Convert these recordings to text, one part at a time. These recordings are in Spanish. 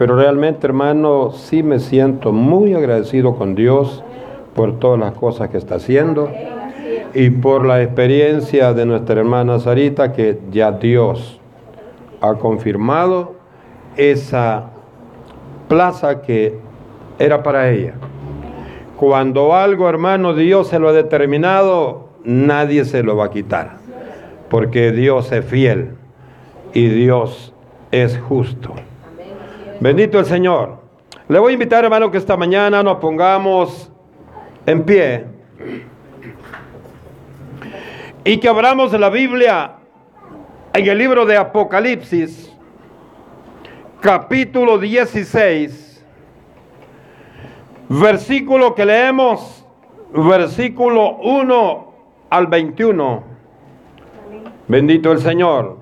Pero realmente, hermano, sí me siento muy agradecido con Dios por todas las cosas que está haciendo y por la experiencia de nuestra hermana Sarita que ya Dios ha confirmado esa plaza que era para ella. Cuando algo, hermano, Dios se lo ha determinado, nadie se lo va a quitar, porque Dios es fiel y Dios es justo. Bendito el Señor. Le voy a invitar, hermano, que esta mañana nos pongamos en pie y que abramos la Biblia en el libro de Apocalipsis, capítulo 16, versículo que leemos, versículo 1 al 21. Bendito el Señor.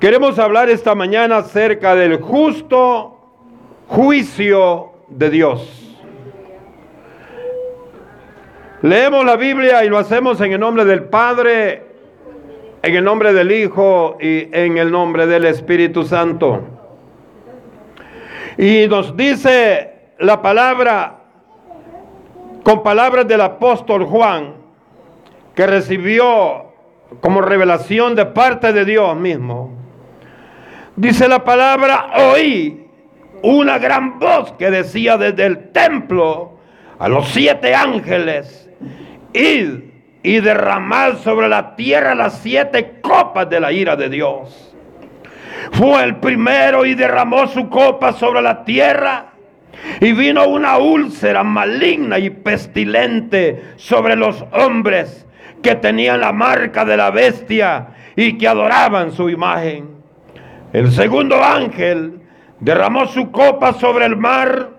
Queremos hablar esta mañana acerca del justo juicio de Dios. Leemos la Biblia y lo hacemos en el nombre del Padre, en el nombre del Hijo y en el nombre del Espíritu Santo. Y nos dice la palabra, con palabras del apóstol Juan, que recibió como revelación de parte de Dios mismo. Dice la palabra, oí una gran voz que decía desde el templo a los siete ángeles, id y derramad sobre la tierra las siete copas de la ira de Dios. Fue el primero y derramó su copa sobre la tierra. Y vino una úlcera maligna y pestilente sobre los hombres que tenían la marca de la bestia y que adoraban su imagen. El segundo ángel derramó su copa sobre el mar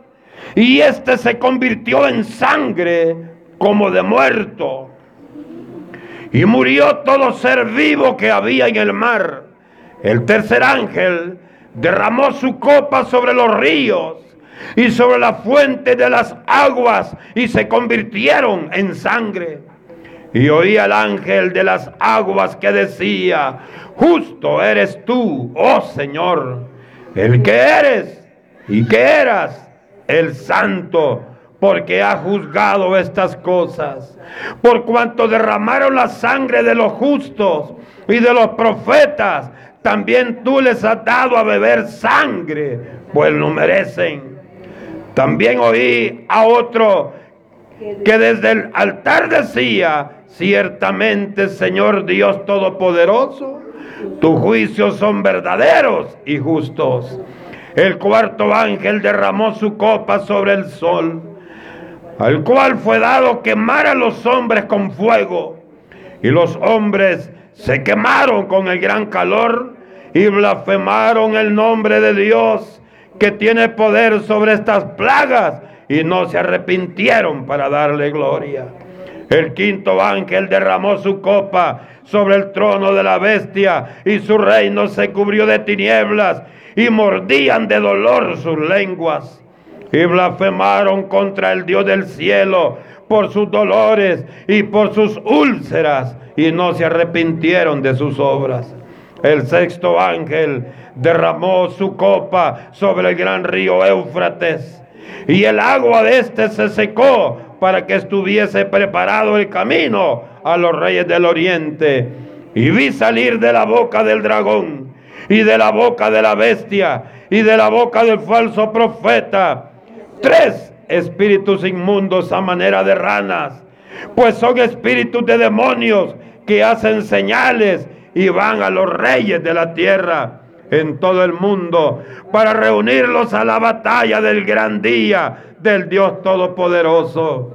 y éste se convirtió en sangre como de muerto. Y murió todo ser vivo que había en el mar. El tercer ángel derramó su copa sobre los ríos y sobre la fuente de las aguas y se convirtieron en sangre. Y oí al ángel de las aguas que decía, justo eres tú, oh Señor, el que eres y que eras el santo, porque ha juzgado estas cosas. Por cuanto derramaron la sangre de los justos y de los profetas, también tú les has dado a beber sangre, pues lo merecen. También oí a otro que desde el altar decía, ciertamente Señor Dios Todopoderoso, tus juicios son verdaderos y justos. El cuarto ángel derramó su copa sobre el sol, al cual fue dado quemar a los hombres con fuego. Y los hombres se quemaron con el gran calor y blasfemaron el nombre de Dios que tiene poder sobre estas plagas y no se arrepintieron para darle gloria. El quinto ángel derramó su copa sobre el trono de la bestia y su reino se cubrió de tinieblas y mordían de dolor sus lenguas y blasfemaron contra el Dios del cielo por sus dolores y por sus úlceras y no se arrepintieron de sus obras. El sexto ángel derramó su copa sobre el gran río Éufrates y el agua de éste se secó para que estuviese preparado el camino a los reyes del oriente. Y vi salir de la boca del dragón y de la boca de la bestia y de la boca del falso profeta tres espíritus inmundos a manera de ranas, pues son espíritus de demonios que hacen señales y van a los reyes de la tierra en todo el mundo para reunirlos a la batalla del gran día del Dios Todopoderoso.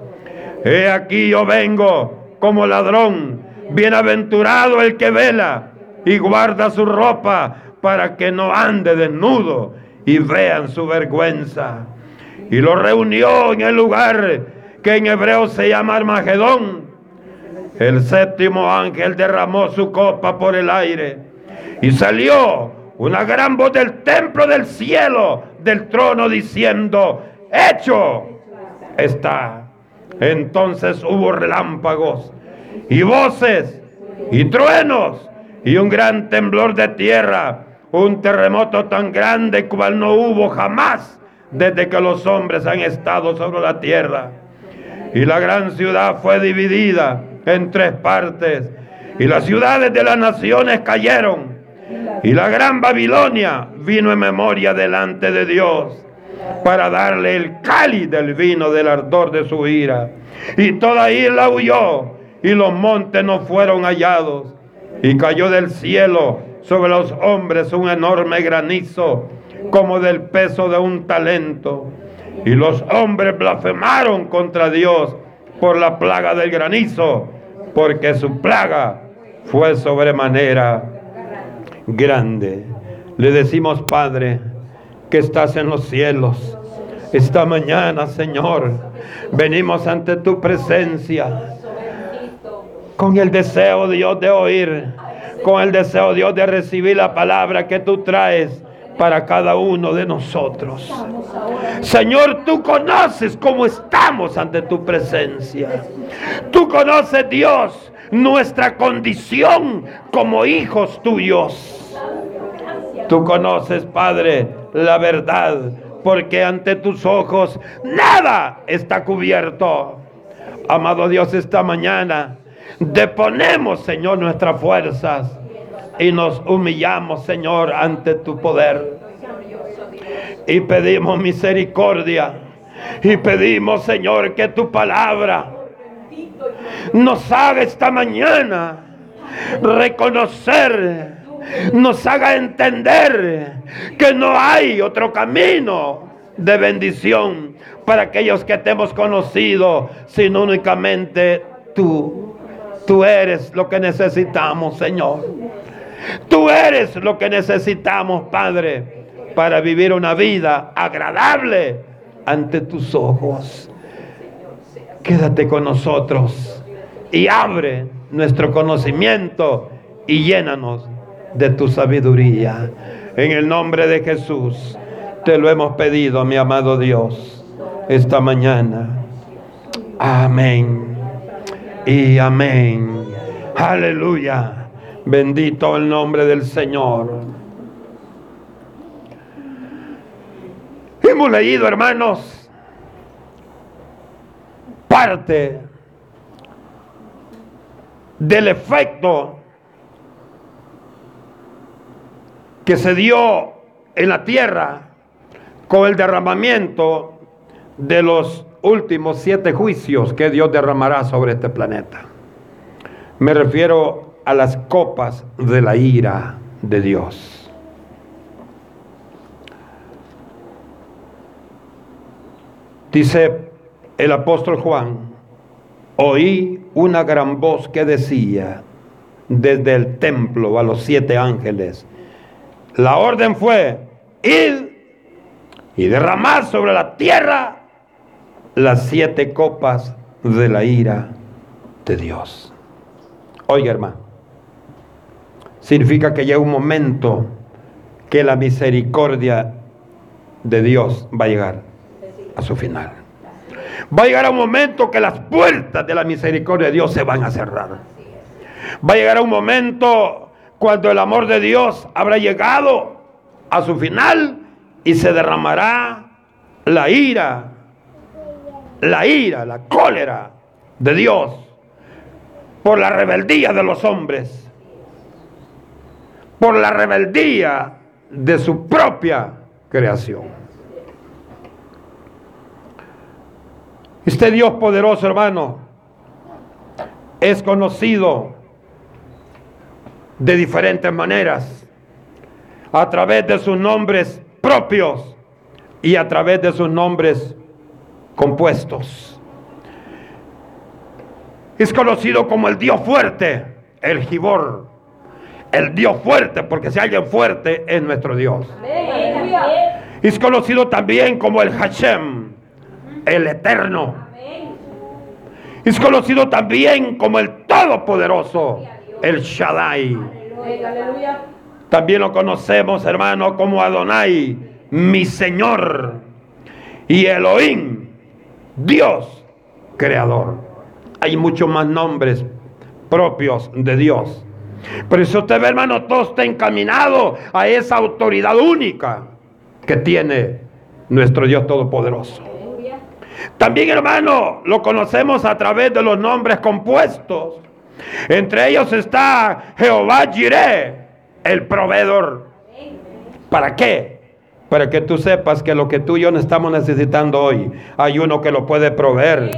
He aquí yo vengo como ladrón, bienaventurado el que vela y guarda su ropa para que no ande desnudo y vean su vergüenza. Y lo reunió en el lugar que en hebreo se llama Armagedón. El séptimo ángel derramó su copa por el aire y salió una gran voz del templo del cielo, del trono, diciendo, hecho está. Entonces hubo relámpagos y voces y truenos y un gran temblor de tierra. un terremoto tan grande cual no hubo jamás desde que los hombres han estado sobre la tierra. Y la gran ciudad fue dividida en tres partes. Y las ciudades de las naciones cayeron. Y la gran Babilonia vino en memoria delante de Dios para darle el cáliz del vino del ardor de su ira. Y toda isla huyó y los montes no fueron hallados. Y cayó del cielo sobre los hombres un enorme granizo como del peso de un talento. Y los hombres blasfemaron contra Dios por la plaga del granizo, porque su plaga fue sobremanera grande. Le decimos, Padre, que estás en los cielos. Esta mañana, Señor, venimos ante tu presencia con el deseo, Dios, de oír, con el deseo, Dios, de recibir la palabra que tú traes para cada uno de nosotros. Señor, tú conoces cómo estamos ante tu presencia. Tú conoces, Dios, nuestra condición como hijos tuyos. Tú conoces, Padre, la verdad, porque ante tus ojos nada está cubierto. Amado Dios, esta mañana deponemos, Señor, nuestras fuerzas y nos humillamos, Señor, ante tu poder. Y pedimos misericordia. Y pedimos, Señor, que tu palabra nos haga esta mañana reconocer, nos haga entender que no hay otro camino de bendición para aquellos que te hemos conocido, sino únicamente tú. Tú eres lo que necesitamos, Señor. Tú eres lo que necesitamos, Padre, para vivir una vida agradable ante tus ojos. Quédate con nosotros y abre nuestro conocimiento y llénanos de tu sabiduría. En el nombre de Jesús te lo hemos pedido, mi amado Dios, esta mañana. Amén y amén. Aleluya. Bendito el nombre del Señor. Hemos leído, hermanos, parte del efecto que se dio en la tierra con el derramamiento de los últimos siete juicios que Dios derramará sobre este planeta. Me refiero a las copas de la ira de Dios. Dice el apóstol Juan, oí una gran voz que decía desde el templo a los siete ángeles, la orden fue, ir y derramar sobre la tierra las siete copas de la ira de Dios. Oiga, hermano, significa que llega un momento que la misericordia de Dios va a llegar a su final. Va a llegar un momento que las puertas de la misericordia de Dios se van a cerrar. Va a llegar un momento cuando el amor de Dios habrá llegado a su final y se derramará la ira la ira, la cólera de Dios por la rebeldía de los hombres, por la rebeldía de su propia creación. Este Dios poderoso, hermano, es conocido de diferentes maneras, a través de sus nombres propios y a través de sus nombres compuestos. Es conocido como el Dios fuerte, el Gibor. El Dios fuerte, porque si alguien fuerte es nuestro Dios. Es conocido también como el Hashem, el eterno. Es conocido también como el todopoderoso, el Shaddai. También lo conocemos, hermano, como Adonai, mi Señor. Y Elohim, Dios creador. Hay muchos más nombres propios de Dios. Pero si usted ve, hermano, todo está encaminado a esa autoridad única que tiene nuestro Dios Todopoderoso. También, hermano, lo conocemos a través de los nombres compuestos. Entre ellos está Jehová Jireh, el proveedor. ¿Para qué? Para que tú sepas que lo que tú y yo estamos necesitando hoy, hay uno que lo puede proveer.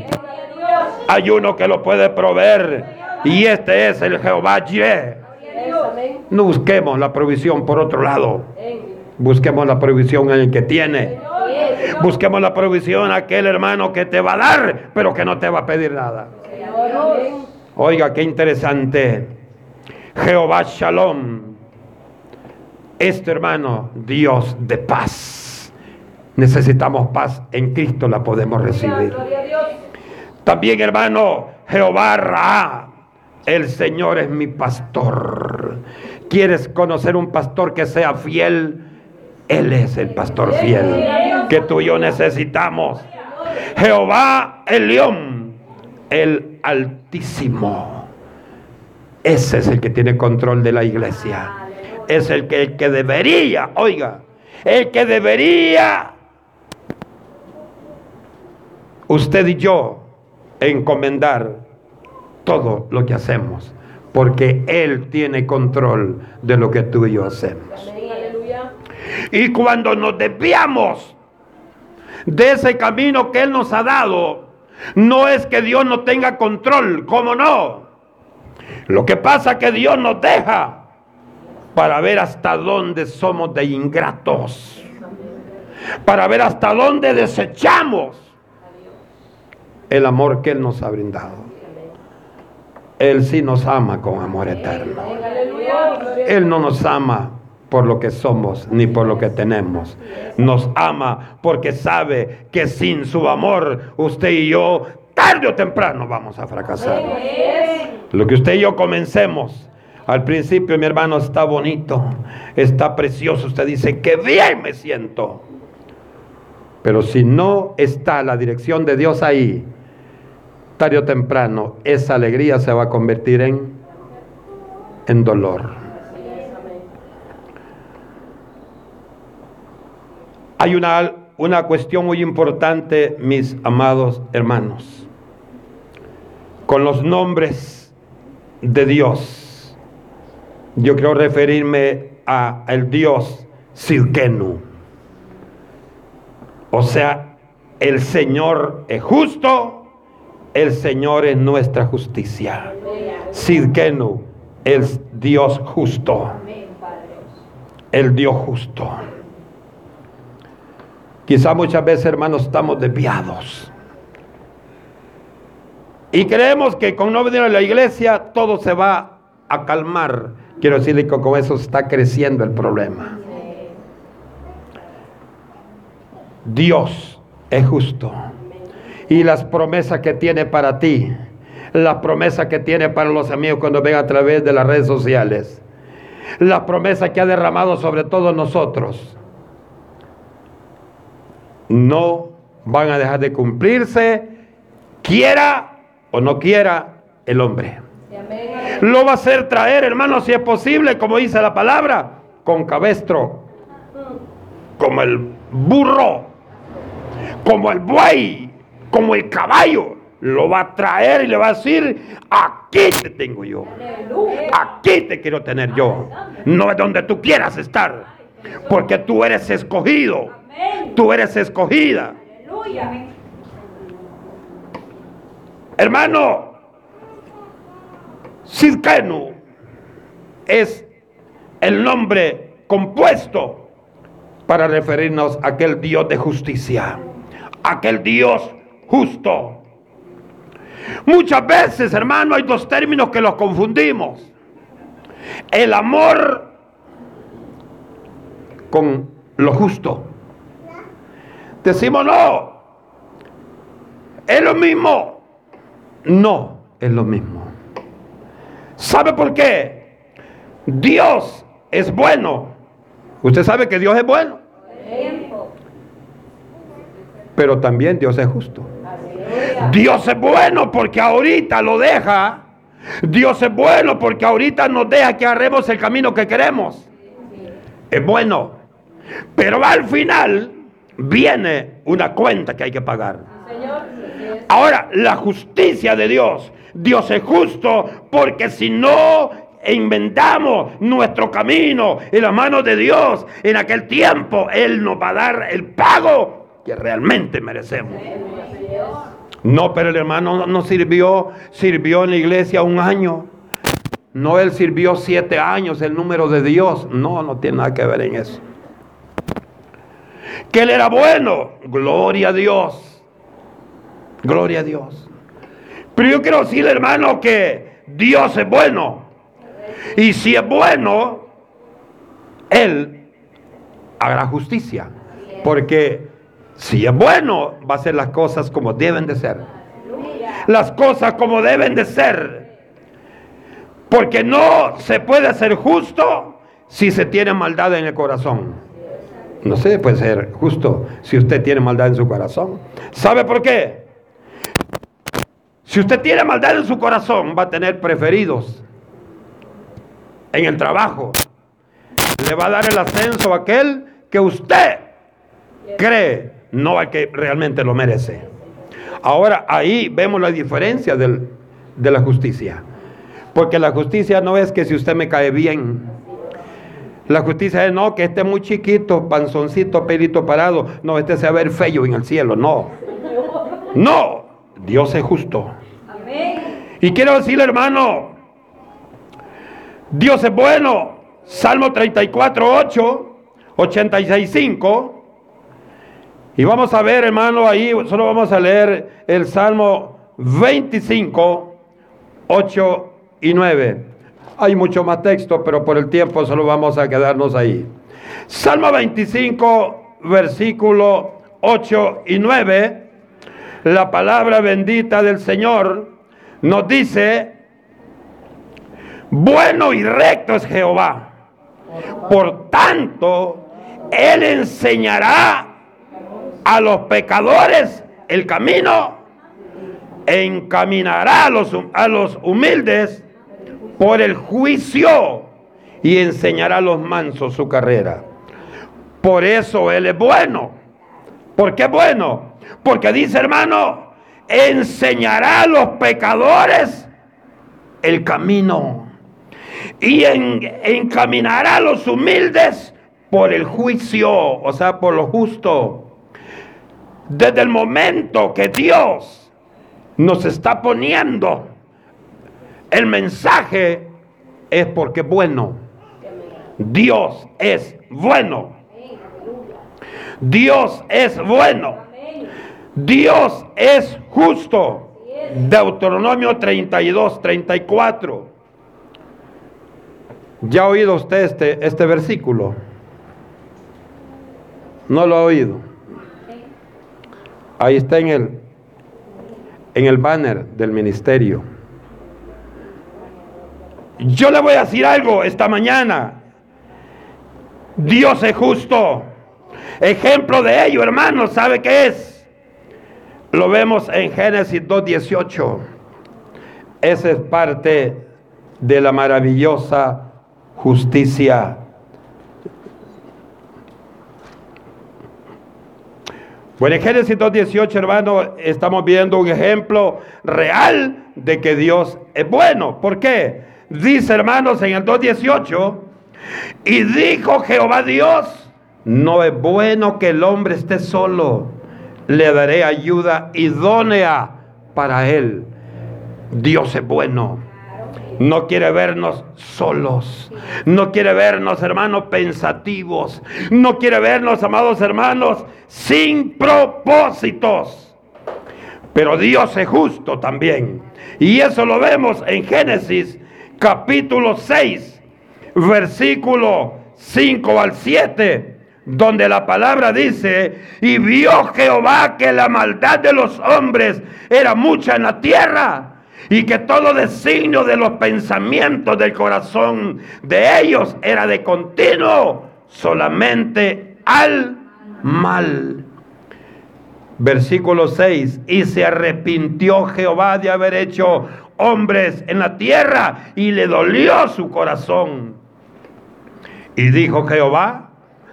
Hay uno que lo puede proveer. Y este es el Jehová Jireh. No busquemos la provisión por otro lado. Busquemos la provisión en el que tiene. Busquemos la provisión aquel hermano que te va a dar, pero que no te va a pedir nada. Oiga, qué interesante. Jehová Shalom. Este hermano, Dios de paz. Necesitamos paz. En Cristo la podemos recibir. También, hermano, Jehová Ra. El Señor es mi pastor. ¿Quieres conocer un pastor que sea fiel? Él es el pastor fiel que tú y yo necesitamos. Jehová el león, el altísimo. Ese es el que tiene control de la iglesia. Es el que, el que debería, oiga, el que debería usted y yo encomendar todo lo que hacemos, porque Él tiene control de lo que tú y yo hacemos. Y cuando nos desviamos de ese camino que Él nos ha dado, no es que Dios no tenga control, ¿cómo no? Lo que pasa es que Dios nos deja para ver hasta dónde somos de ingratos, para ver hasta dónde desechamos el amor que Él nos ha brindado. Él sí nos ama con amor eterno. Él no nos ama por lo que somos ni por lo que tenemos. Nos ama porque sabe que sin su amor usted y yo tarde o temprano vamos a fracasar. Lo que usted y yo comencemos. Al principio, mi hermano, está bonito, está precioso. Usted dice, que bien me siento. Pero si no está la dirección de Dios ahí, tarde o temprano, esa alegría se va a convertir en, en dolor. Hay una, una cuestión muy importante, mis amados hermanos, con los nombres de Dios. Yo quiero referirme a el Dios Sirkenu. O sea, el Señor es justo, el Señor es nuestra justicia. Sirkenu, el Dios justo. El Dios justo. Quizá muchas veces, hermanos, estamos desviados. Y creemos que con no venir a la iglesia todo se va a calmar. Quiero decirle que con eso está creciendo el problema. Dios es justo. Y las promesas que tiene para ti, las promesas que tiene para los amigos cuando ven a través de las redes sociales, las promesas que ha derramado sobre todos nosotros no van a dejar de cumplirse, quiera o no quiera el hombre. Lo va a hacer traer, hermano, si es posible, como dice la palabra, con cabestro, como el burro, como el buey, como el caballo. Lo va a traer y le va a decir, aquí te tengo yo. Aquí te quiero tener yo. No es donde tú quieras estar. Porque tú eres escogido Tú eres escogida. Hermano, Sidkenu es el nombre compuesto para referirnos a aquel Dios de justicia, aquel Dios justo. Muchas veces, hermano, hay dos términos que los confundimos. El amor con lo justo. Decimos no. Es lo mismo. No es lo mismo. ¿Sabe por qué? Dios es bueno. Usted sabe que Dios es bueno. Pero también Dios es justo. Dios es bueno porque ahorita lo deja Dios es bueno porque ahorita nos deja que agarremos el camino que queremos. Es bueno. Pero al final viene una cuenta que hay que pagar. Ahora, la justicia de Dios. Dios es justo porque si no inventamos nuestro camino en la mano de Dios, en aquel tiempo Él nos va a dar el pago que realmente merecemos. No, pero el hermano no sirvió, sirvió en la iglesia un año. No, él sirvió siete años, el número de Dios. No, no tiene nada que ver en eso. Que él era bueno. Gloria a Dios. Gloria a Dios. Pero yo quiero decirle, hermano, que Dios es bueno. Y si es bueno, Él hará justicia. Porque si es bueno, va a hacer las cosas como deben de ser. Las cosas como deben de ser. Porque no se puede ser justo si se tiene maldad en el corazón. No se puede ser justo si usted tiene maldad en su corazón. ¿Sabe por qué? Si usted tiene maldad en su corazón, va a tener preferidos en el trabajo. Le va a dar el ascenso a aquel que usted cree no al que realmente lo merece. Ahora ahí vemos la diferencia de la justicia. Porque la justicia no es que si usted me cae bien. La justicia es no, que esté muy chiquito, panzoncito, pelito parado. No, este se va a ver feo en el cielo. No. No. Dios es justo. Y quiero decirle, hermano, Dios es bueno. Salmo 34, 8, 86, 5. Y vamos a ver, hermano, ahí solo vamos a leer el Salmo 25, 8 y 9. Hay mucho más texto, pero por el tiempo solo vamos a quedarnos ahí. Salmo 25, versículo 8 y 9. La palabra bendita del Señor nos dice, bueno y recto es Jehová. Por tanto, Él enseñará a los pecadores el camino, encaminará a los, a los humildes por el juicio y enseñará a los mansos su carrera. Por eso Él es bueno. ¿Por qué bueno? Porque dice hermano, enseñará a los pecadores el camino y encaminará a los humildes por el juicio, o sea, por lo justo. Desde el momento que Dios nos está poniendo el mensaje es porque bueno. Dios es bueno. Dios es bueno. Dios es justo. Deuteronomio 32, 34. ¿Ya ha oído usted este, este versículo? ¿No lo ha oído? Ahí está en el, en el banner del ministerio. Yo le voy a decir algo esta mañana. Dios es justo. Ejemplo de ello, hermanos, ¿sabe qué es? Lo vemos en Génesis 2.18. Esa es parte de la maravillosa justicia Bueno, en Génesis 2.18, hermano, estamos viendo un ejemplo real de que Dios es bueno. ¿Por qué? Dice, hermanos, en el 2.18, y dijo Jehová Dios, no es bueno que el hombre esté solo, le daré ayuda idónea para él. Dios es bueno no quiere vernos solos. No quiere vernos, hermanos, pensativos. No quiere vernos, amados hermanos, sin propósitos. Pero Dios es justo también. Y eso lo vemos en Génesis capítulo 6, versículo 5 al 7, donde la palabra dice, y vio Jehová que la maldad de los hombres era mucha en la tierra y que todo designio de los pensamientos del corazón de ellos era de continuo solamente al mal. Versículo 6, y se arrepintió Jehová de haber hecho hombres en la tierra y le dolió su corazón. Y dijo Jehová,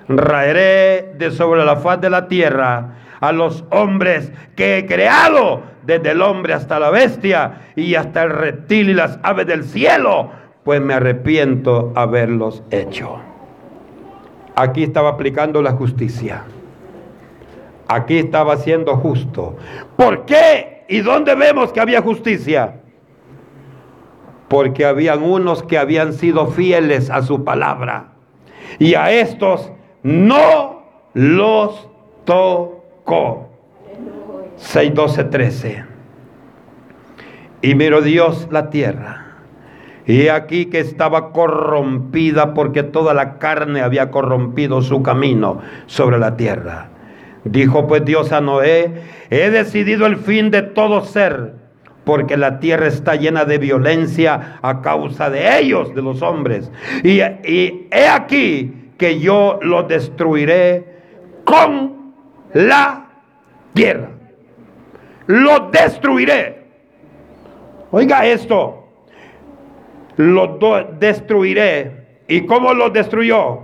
raeré de sobre la faz de la tierra a los hombres que he creado, desde el hombre hasta la bestia y hasta el reptil y las aves del cielo, pues me arrepiento haberlos hecho. Aquí estaba aplicando la justicia. Aquí estaba siendo justo. ¿Por qué? ¿Y dónde vemos que había justicia? Porque habían unos que habían sido fieles a su palabra. Y a estos no los tocó. 6, 12, 13. Y miró Dios la tierra. Y aquí que estaba corrompida porque toda la carne había corrompido su camino sobre la tierra. Dijo pues Dios a Noé, he decidido el fin de todo ser, porque la tierra está llena de violencia a causa de ellos, de los hombres. Y, he aquí que yo lo destruiré con la tierra. Lo destruiré. Oiga esto. Lo destruiré. ¿Y cómo lo destruyó?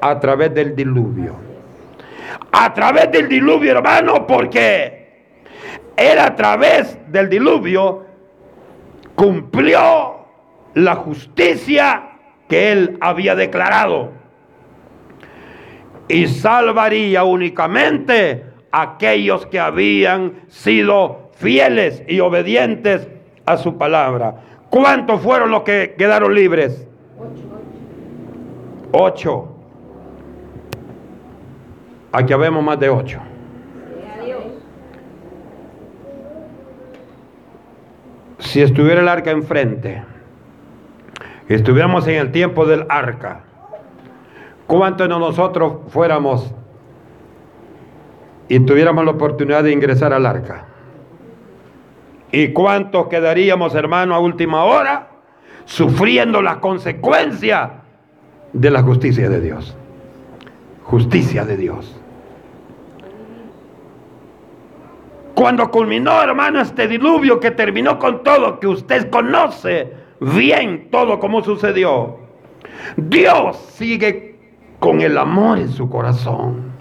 A través del diluvio. A través del diluvio, hermano, porque era a través del diluvio cumplió la justicia que él había declarado. Y salvaría únicamente a aquellos que habían sido fieles y obedientes a su palabra. ¿Cuántos fueron los que quedaron libres? Ocho. Aquí vemos más de ocho. Si estuviera el arca enfrente, estuviéramos en el tiempo del arca, ¿cuántos de nosotros fuéramos y tuviéramos la oportunidad de ingresar al arca? ¿Y cuántos quedaríamos, hermano, a última hora sufriendo las consecuencias de la justicia de Dios? Justicia de Dios. Cuando culminó, hermano, este diluvio que terminó con todo, que usted conoce bien todo como sucedió, Dios sigue con el amor en su corazón.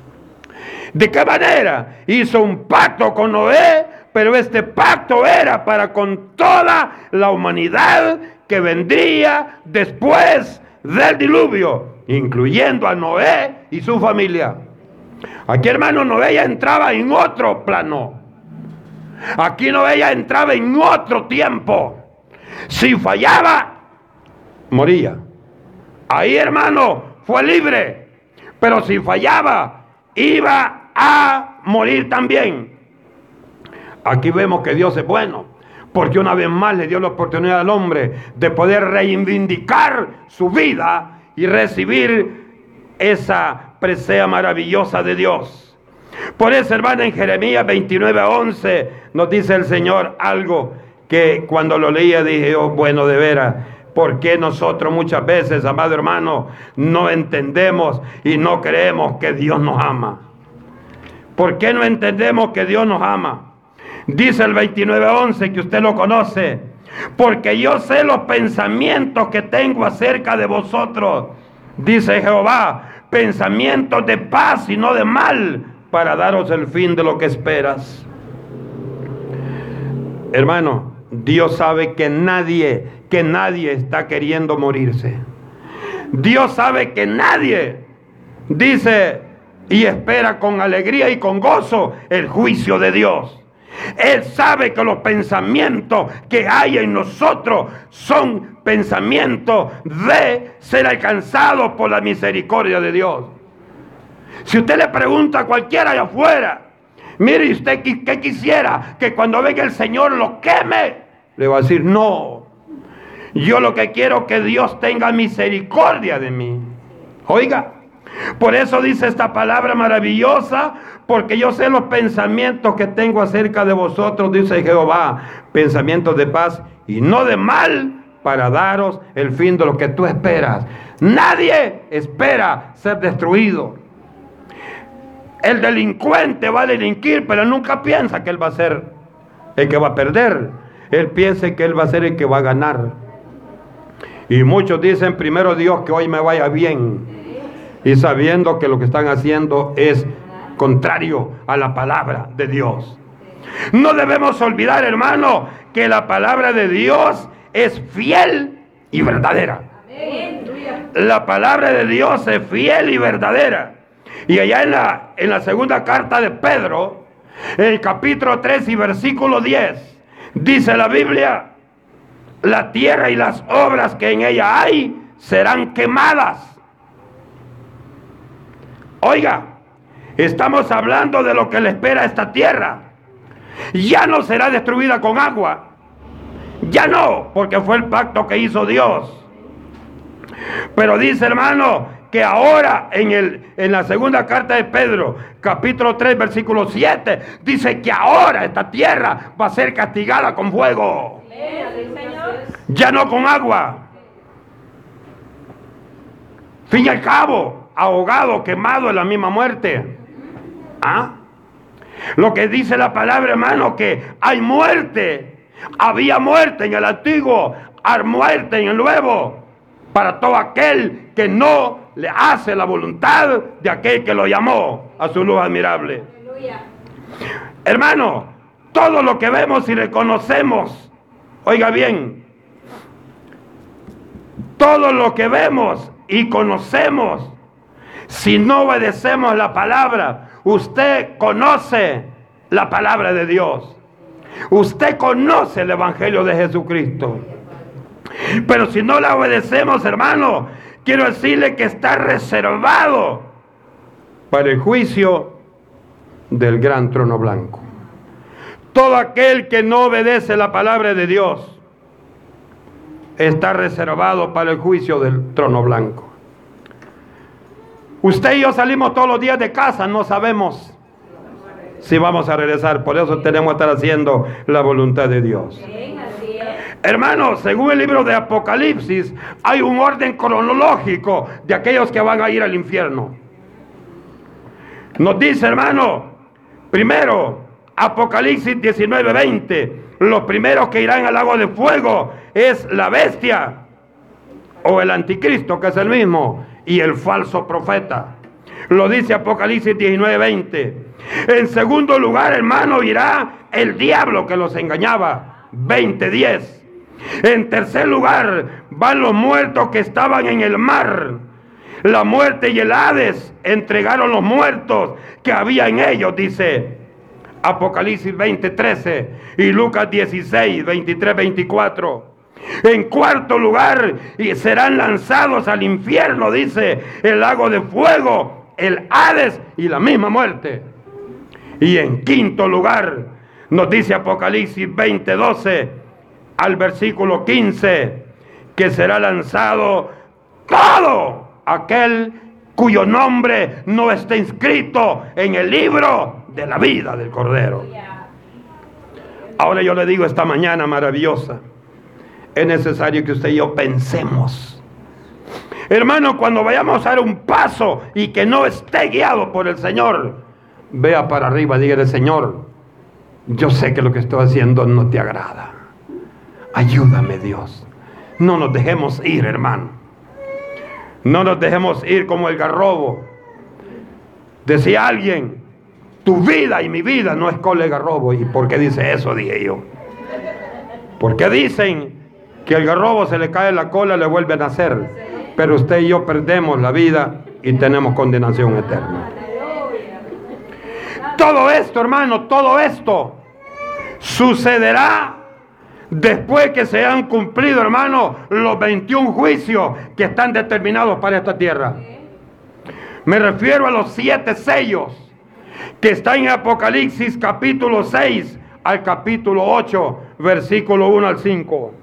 ¿De qué manera? Hizo un pacto con Noé, pero este pacto era para con toda la humanidad que vendría después del diluvio, incluyendo a Noé y su familia. Aquí, hermano, Noé ya entraba en otro plano. Aquí no ella entraba en otro tiempo. Si fallaba, moría. Ahí, hermano, fue libre. Pero si fallaba, iba a morir también. Aquí vemos que Dios es bueno. Porque una vez más le dio la oportunidad al hombre de poder reivindicar su vida y recibir esa presea maravillosa de Dios. Por eso, hermano, en Jeremías 29 11 nos dice el Señor algo que cuando lo leía dije, oh, bueno, de veras, ¿por qué nosotros muchas veces, amado hermano, no entendemos y no creemos que Dios nos ama? ¿Por qué no entendemos que Dios nos ama? Dice el 29.11 que usted lo conoce. Porque yo sé los pensamientos que tengo acerca de vosotros. Dice Jehová, pensamientos de paz y no de mal para daros el fin de lo que esperas. Hermano, Dios sabe que nadie, que nadie está queriendo morirse. Dios sabe que nadie dice y espera con alegría y con gozo el juicio de Dios. Él sabe que los pensamientos que hay en nosotros son pensamientos de ser alcanzados por la misericordia de Dios. Si usted le pregunta a cualquiera allá afuera, mire usted qué quisiera que cuando venga el Señor lo queme, le va a decir, no, yo lo que quiero que Dios tenga misericordia de mí. Oiga, por eso dice esta palabra maravillosa, porque yo sé los pensamientos que tengo acerca de vosotros, dice Jehová, pensamientos de paz y no de mal, para daros el fin de lo que tú esperas. Nadie espera ser destruido. El delincuente va a delinquir, pero nunca piensa que él va a ser el que va a perder. él piense que él va a ser el que va a ganar. Y muchos dicen, primero Dios, que hoy me vaya bien. Y sabiendo que lo que están haciendo es contrario a la palabra de Dios. No debemos olvidar, hermano, que la palabra de Dios es fiel y verdadera. La palabra de Dios es fiel y verdadera. Y allá en la, en la segunda carta de Pedro, el capítulo 3 y versículo 10, dice la Biblia, la tierra y las obras que en ella hay serán quemadas. Oiga, estamos hablando de lo que le espera a esta tierra. Ya no será destruida con agua. Ya no, porque fue el pacto que hizo Dios. Pero dice hermano que ahora en, el, en la segunda carta de Pedro, capítulo 3, versículo 7, dice que ahora esta tierra va a ser castigada con fuego. Ya no con agua. Fin y al cabo, ahogado, quemado en la misma muerte. ¿Ah? Lo que dice la palabra, hermano, que hay muerte. Había muerte en el antiguo, hay muerte en el nuevo. Para todo aquel que no le hace la voluntad de aquel que lo llamó a su luz admirable. Hermano, todo lo que vemos y reconocemos, oiga bien, todo lo que vemos y conocemos, si no obedecemos la palabra, usted conoce la palabra de Dios. Usted conoce el Evangelio de Jesucristo. Pero si no la obedecemos, hermano, quiero decirle que está reservado para el juicio del gran trono blanco. Todo aquel que no obedece la palabra de Dios está reservado para el juicio del trono blanco. Usted y yo salimos todos los días de casa, no sabemos si vamos a regresar. Por eso tenemos que estar haciendo la voluntad de Dios. Hermanos, según el libro de Apocalipsis, hay un orden cronológico de aquellos que van a ir al infierno. Nos dice, hermano, primero, Apocalipsis 19:20, los primeros que irán al lago de fuego es la bestia o el anticristo, que es el mismo, y el falso profeta. Lo dice Apocalipsis 19:20. En segundo lugar, hermano, irá el diablo que los engañaba. 20:10. En tercer lugar, van los muertos que estaban en el mar. La muerte y el Hades entregaron los muertos que había en ellos, dice Apocalipsis 20, 13 y Lucas 16, 23, 24. En cuarto lugar, y serán lanzados al infierno, dice el lago de fuego, el Hades y la misma muerte. Y en quinto lugar, nos dice Apocalipsis 20, 12, al versículo 15, que será lanzado todo aquel cuyo nombre no esté inscrito en el libro de la vida del Cordero. Ahora yo le digo esta mañana maravillosa, es necesario que usted y yo pensemos. Hermano, cuando vayamos a dar un paso y que no esté guiado por el Señor, vea para arriba, dígale, Señor, yo sé que lo que estoy haciendo no te agrada. Ayúdame Dios. No nos dejemos ir, hermano. No nos dejemos ir como el garrobo. Decía alguien, tu vida y mi vida no es con el garrobo. ¿Y por qué dice eso? Dije yo. Porque dicen que el garrobo se le cae la cola y le vuelve a nacer. Pero usted y yo perdemos la vida y tenemos condenación eterna. Todo esto, hermano, todo esto sucederá Después que se han cumplido, hermano, los 21 juicios que están determinados para esta tierra. Me refiero a los siete sellos que están en Apocalipsis capítulo 6 al capítulo 8, versículo 1 al 5.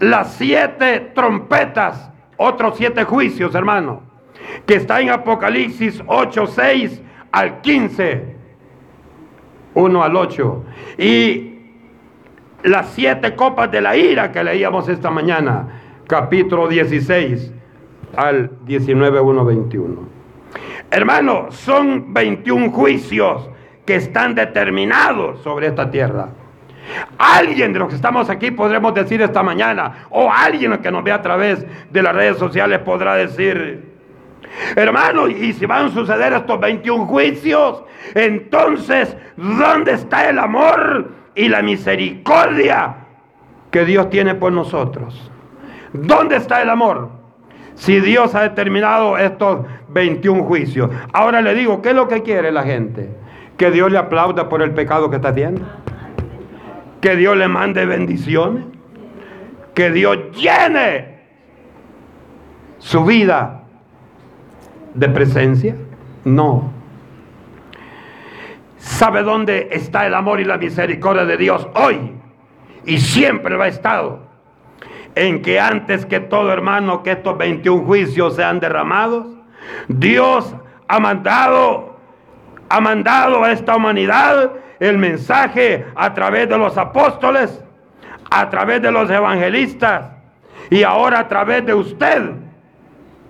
Las siete trompetas, otros siete juicios, hermano, que está en Apocalipsis 8, 6 al 15, 1 al 8. Y las siete copas de la ira que leíamos esta mañana, capítulo 16 al 19, 1, 21. Hermano, son 21 juicios que están determinados sobre esta tierra. Alguien de los que estamos aquí podremos decir esta mañana, o alguien que nos ve a través de las redes sociales podrá decir, hermano, y si van a suceder estos 21 juicios, entonces, ¿dónde está el amor y la misericordia que Dios tiene por nosotros? ¿Dónde está el amor? Si Dios ha determinado estos 21 juicios. Ahora le digo, ¿qué es lo que quiere la gente? Que Dios le aplauda por el pecado que está haciendo que Dios le mande bendiciones, que Dios llene su vida de presencia. No. ¿Sabe dónde está el amor y la misericordia de Dios hoy? Y siempre lo ha estado. En que antes que todo hermano, que estos 21 juicios sean derramados, Dios ha mandado, ha mandado a esta humanidad el mensaje a través de los apóstoles, a través de los evangelistas y ahora a través de usted,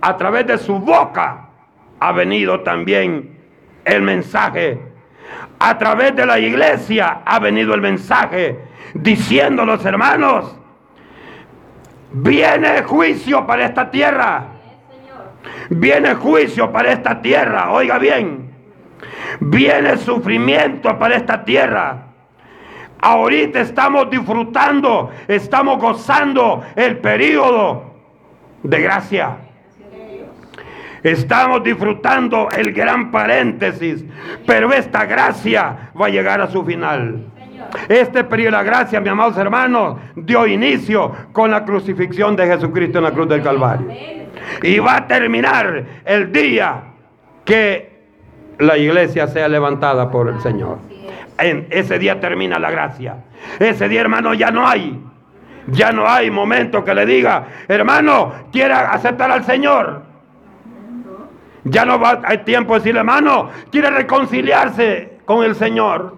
a través de su boca, ha venido también el mensaje. A través de la iglesia ha venido el mensaje diciendo los hermanos, viene juicio para esta tierra. Viene juicio para esta tierra, oiga bien. Viene sufrimiento para esta tierra. Ahorita estamos disfrutando, estamos gozando el periodo de gracia. Estamos disfrutando el gran paréntesis, pero esta gracia va a llegar a su final. Este periodo de la gracia, mis amados hermanos, dio inicio con la crucifixión de Jesucristo en la cruz del Calvario. Y va a terminar el día que la iglesia sea levantada por el Señor. En ese día termina la gracia. Ese día, hermano, ya no hay. Ya no hay momento que le diga, hermano, quiera aceptar al Señor. Ya no va, hay tiempo de decirle, hermano, quiere reconciliarse con el Señor.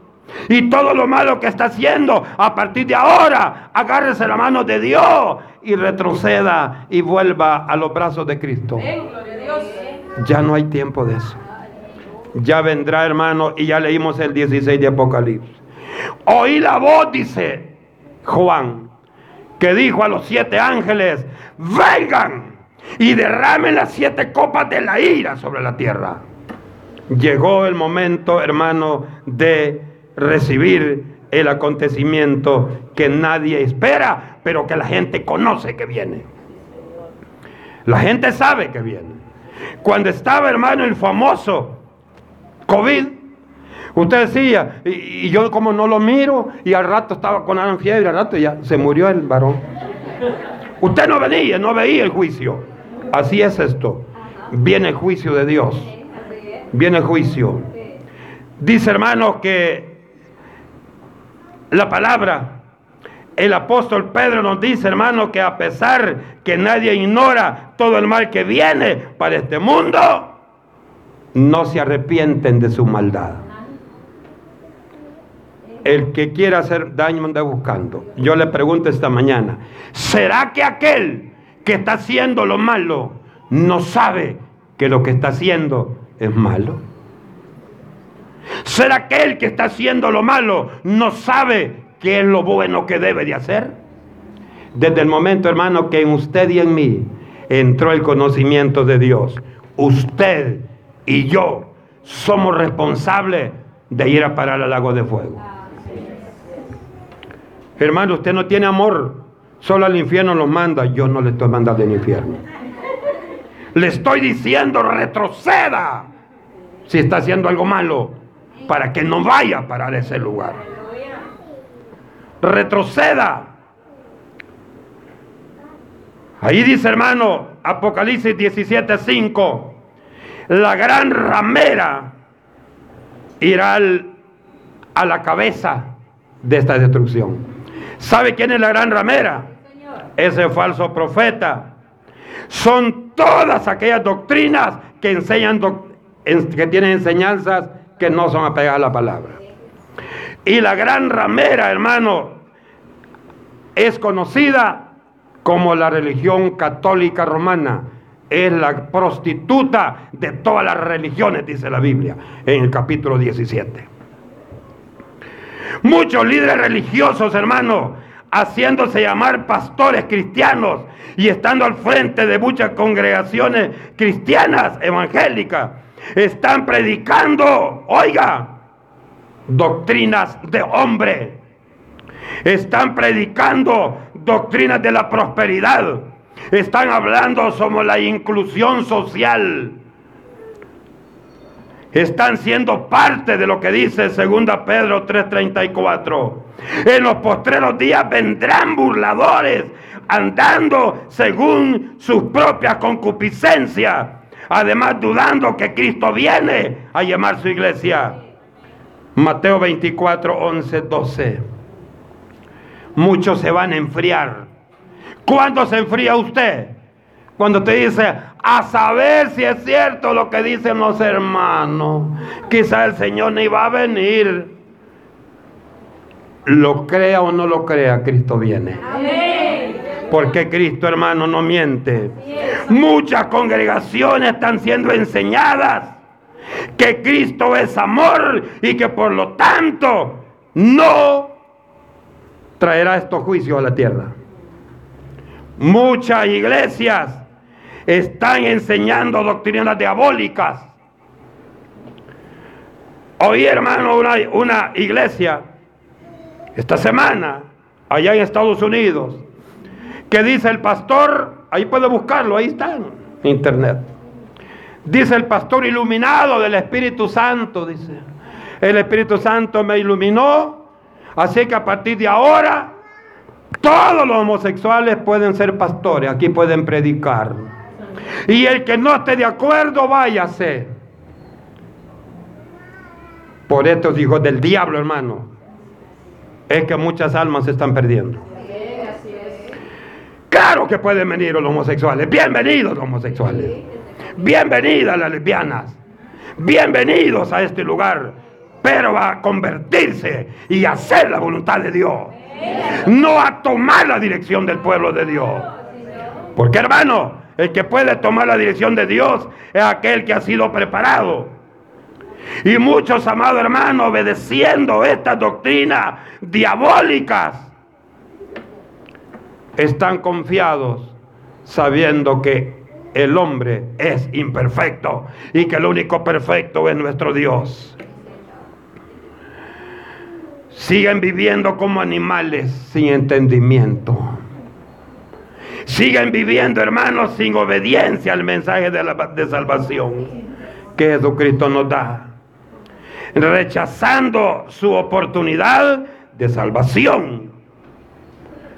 Y todo lo malo que está haciendo, a partir de ahora, agárrese la mano de Dios y retroceda y vuelva a los brazos de Cristo. Ya no hay tiempo de eso ya vendrá, hermano, y ya leímos el 16 de Apocalipsis. Oí la voz, dice Juan, que dijo a los siete ángeles, vengan y derramen las siete copas de la ira sobre la tierra. Llegó el momento, hermano, de recibir el acontecimiento que nadie espera, pero que la gente conoce que viene. La gente sabe que viene. Cuando estaba, hermano, el famoso COVID. Usted decía, y, yo como no lo miro, y al rato estaba con la fiebre, al rato ya se murió el varón. Usted no venía, no veía el juicio. Así es esto. Viene juicio de Dios. Viene juicio. Dice hermano que la palabra, el apóstol Pedro nos dice hermano que a pesar que nadie ignora todo el mal que viene para este mundo, no se arrepienten de su maldad. El que quiera hacer daño anda buscando. Yo le pregunto esta mañana, ¿será que aquel que está haciendo lo malo no sabe que lo que está haciendo es malo? ¿Será que el que está haciendo lo malo no sabe qué es lo bueno que debe de hacer? Desde el momento, hermano, que en usted y en mí entró el conocimiento de Dios, usted y yo somos responsables de ir a parar al lago de fuego. Hermano, usted no tiene amor, solo al infierno los manda. Yo no le estoy mandando al infierno. Le estoy diciendo, retroceda si está haciendo algo malo, para que no vaya a parar ese lugar. Retroceda. Ahí dice, hermano, Apocalipsis 17:5 la gran ramera irá a la cabeza de esta destrucción. ¿Sabe quién es la gran ramera? Ese falso profeta. Son todas aquellas doctrinas que enseñan, que tienen enseñanzas que no son apegadas a la palabra. Y la gran ramera, hermano, es conocida como la religión católica romana es la prostituta de todas las religiones, dice la Biblia en el capítulo 17. Muchos líderes religiosos, hermanos, haciéndose llamar pastores cristianos y estando al frente de muchas congregaciones cristianas evangélicas, están predicando, oiga, doctrinas de hombre. Están predicando doctrinas de la prosperidad. Están hablando sobre la inclusión social. Están siendo parte de lo que dice 2 Pedro 3:34. En los postreros días vendrán burladores andando según sus propias concupiscencias. Además dudando que Cristo viene a llamar su iglesia. Mateo 24, 11, 12. Muchos se van a enfriar. ¿Cuándo se enfría usted? Cuando te dice, a saber si es cierto lo que dicen los hermanos. Quizá el Señor ni va a venir. Lo crea o no lo crea, Cristo viene. Porque Cristo, hermano, no miente. Muchas congregaciones están siendo enseñadas que Cristo es amor y que por lo tanto no traerá estos juicios a la tierra. Muchas iglesias están enseñando doctrinas diabólicas. Oí, hermano, una, una iglesia esta semana, allá en Estados Unidos, que dice el pastor, ahí puede buscarlo, ahí está en internet. Dice el pastor iluminado del Espíritu Santo, dice. El Espíritu Santo me iluminó, así que a partir de ahora todos los homosexuales pueden ser pastores, aquí pueden predicar. Y el que no esté de acuerdo, váyase. Por estos hijos del diablo, hermano, es que muchas almas se están perdiendo. Claro que pueden venir los homosexuales. Bienvenidos los homosexuales. Bienvenidas las lesbianas. Bienvenidos a este lugar. Pero a convertirse y hacer la voluntad de Dios. No a tomar la dirección del pueblo de Dios. Porque hermano, el que puede tomar la dirección de Dios es aquel que ha sido preparado. Y muchos, amados hermanos, obedeciendo estas doctrinas diabólicas, están confiados sabiendo que el hombre es imperfecto y que el único perfecto es nuestro Dios. Siguen viviendo como animales sin entendimiento. Siguen viviendo, hermanos, sin obediencia al mensaje de, la, de salvación que Jesucristo nos da. Rechazando su oportunidad de salvación.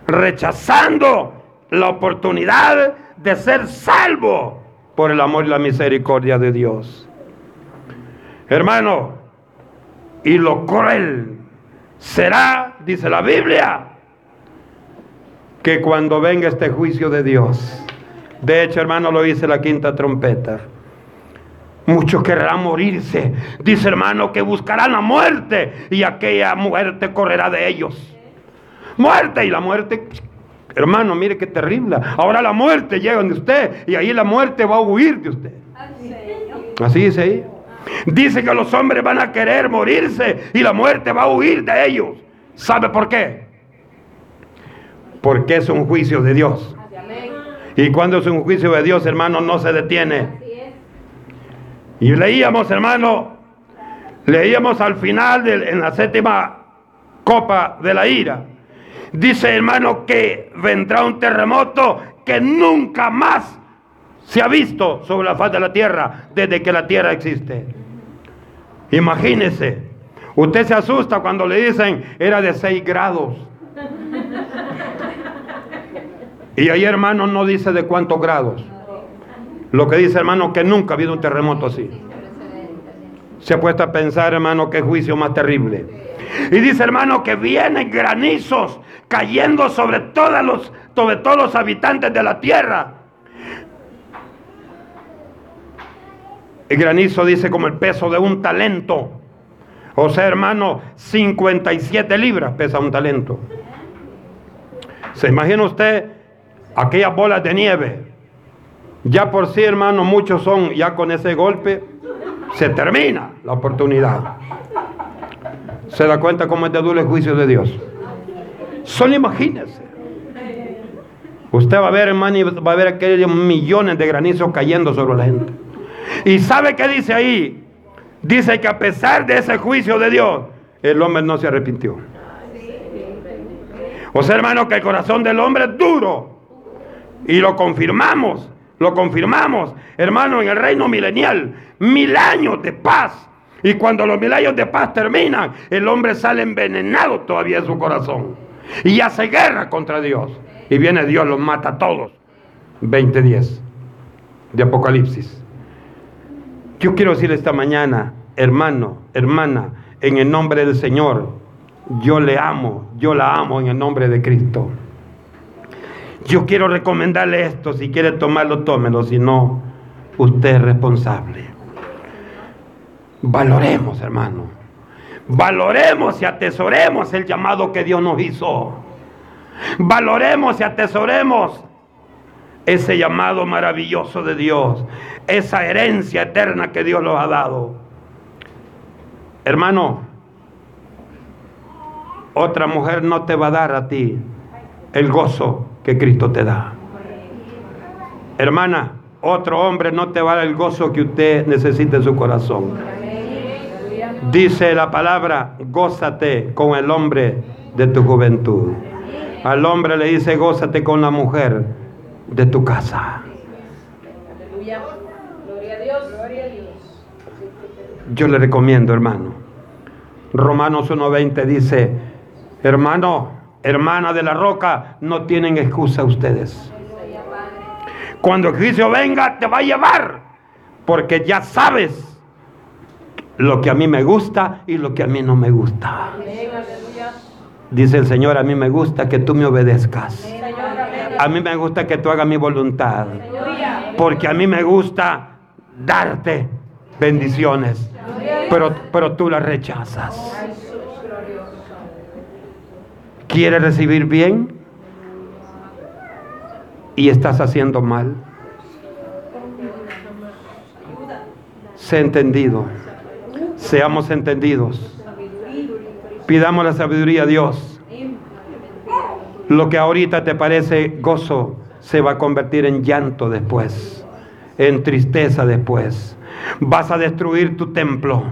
Rechazando la oportunidad de ser salvo por el amor y la misericordia de Dios. Hermano, y lo cruel será, dice la Biblia, que cuando venga este juicio de Dios, de hecho hermano lo dice la quinta trompeta, muchos querrán morirse, dice hermano que buscarán la muerte y aquella muerte correrá de ellos. Muerte y la muerte, hermano, mire qué terrible. Ahora la muerte llega de usted y ahí la muerte va a huir de usted. Así dice ahí. Dice que los hombres van a querer morirse y la muerte va a huir de ellos. ¿Sabe por qué? Porque es un juicio de Dios. Y cuando es un juicio de Dios, hermano, no se detiene. Y leíamos, hermano, leíamos al final, de, en la séptima copa de la ira. Dice, hermano, que vendrá un terremoto que nunca más se ha visto sobre la faz de la tierra desde que la tierra existe. Imagínese, usted se asusta cuando le dicen era de 6 grados. Y ahí, hermano, no dice de cuántos grados. Lo que dice, hermano, que nunca ha habido un terremoto así. Se ha puesto a pensar, hermano, qué juicio más terrible. Y dice, hermano, que vienen granizos cayendo sobre, todos los, sobre todos los habitantes de la tierra. El granizo dice como el peso de un talento. O sea, hermano, 57 libras pesa un talento. ¿Se imagina usted aquellas bolas de nieve. Ya por sí, hermano, muchos son, ya con ese golpe se termina la oportunidad. ¿Se da cuenta cómo es de duro el juicio de Dios? Solo imagínese. Usted va a ver, hermano, y va a ver aquellos millones de granizos cayendo sobre la gente. ¿Y sabe qué dice ahí? Dice que a pesar de ese juicio de Dios, el hombre no se arrepintió. O sea, hermano, que el corazón del hombre es duro. Y lo confirmamos, lo confirmamos, hermano, en el reino milenial. Mil años de paz. Y cuando los mil años de paz terminan, el hombre sale envenenado todavía en su corazón. Y hace guerra contra Dios. Y viene Dios, los mata a todos. 20.10 de Apocalipsis. Yo quiero decir esta mañana, hermano, hermana, en el nombre del Señor, yo le amo, yo la amo en el nombre de Cristo. Yo quiero recomendarle esto, si quiere tomarlo, tómelo, si no, usted es responsable. Valoremos, hermano. Valoremos y atesoremos el llamado que Dios nos hizo. Valoremos y atesoremos ese llamado maravilloso de Dios, esa herencia eterna que Dios nos ha dado. Hermano, otra mujer no te va a dar a ti el gozo que Cristo te da. Hermana, otro hombre no te va a dar el gozo que usted necesita en su corazón. Dice la palabra, gózate con el hombre de tu juventud. Al hombre le dice, gózate con la mujer de tu casa. Yo le recomiendo, hermano. Romanos 1.20 dice, hermano, hermana de la roca, no tienen excusa ustedes. Cuando el venga, te va a llevar, porque ya sabes lo que a mí me gusta y lo que a mí no me gusta. Dice el Señor, a mí me gusta que tú me obedezcas. A mí me gusta que tú hagas mi voluntad. Porque a mí me gusta darte bendiciones. Pero, pero tú las rechazas. ¿Quieres recibir bien? Y estás haciendo mal. Sé entendido. Seamos entendidos. Pidamos la sabiduría a Dios. Lo que ahorita te parece gozo se va a convertir en llanto después, en tristeza después. Vas a destruir tu templo.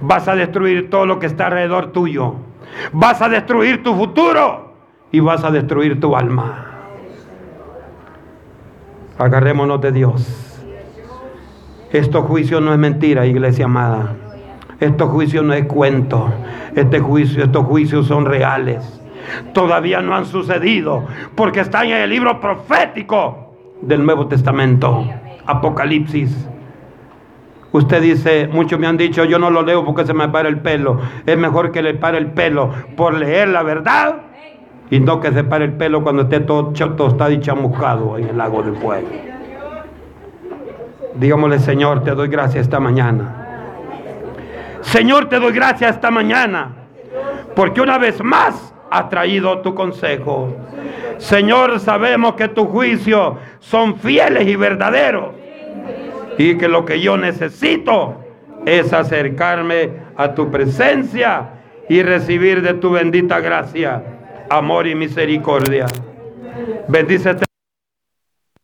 Vas a destruir todo lo que está alrededor tuyo. Vas a destruir tu futuro y vas a destruir tu alma. Agarrémonos de Dios. Esto juicio no es mentira, iglesia amada. Estos juicios no es cuento. Este juicio, estos juicios son reales. Todavía no han sucedido porque están en el libro profético del Nuevo Testamento, Apocalipsis. Usted dice, muchos me han dicho, yo no lo leo porque se me para el pelo. Es mejor que le pare el pelo por leer la verdad y no que se pare el pelo cuando esté todo tostado y chamuscado en el lago de fuego. Digámosle, Señor, te doy gracias esta mañana Señor, te doy gracias esta mañana, porque una vez más has traído tu consejo. Señor, sabemos que tus juicios son fieles y verdaderos, y que lo que yo necesito es acercarme a tu presencia y recibir de tu bendita gracia, amor y misericordia. Bendice este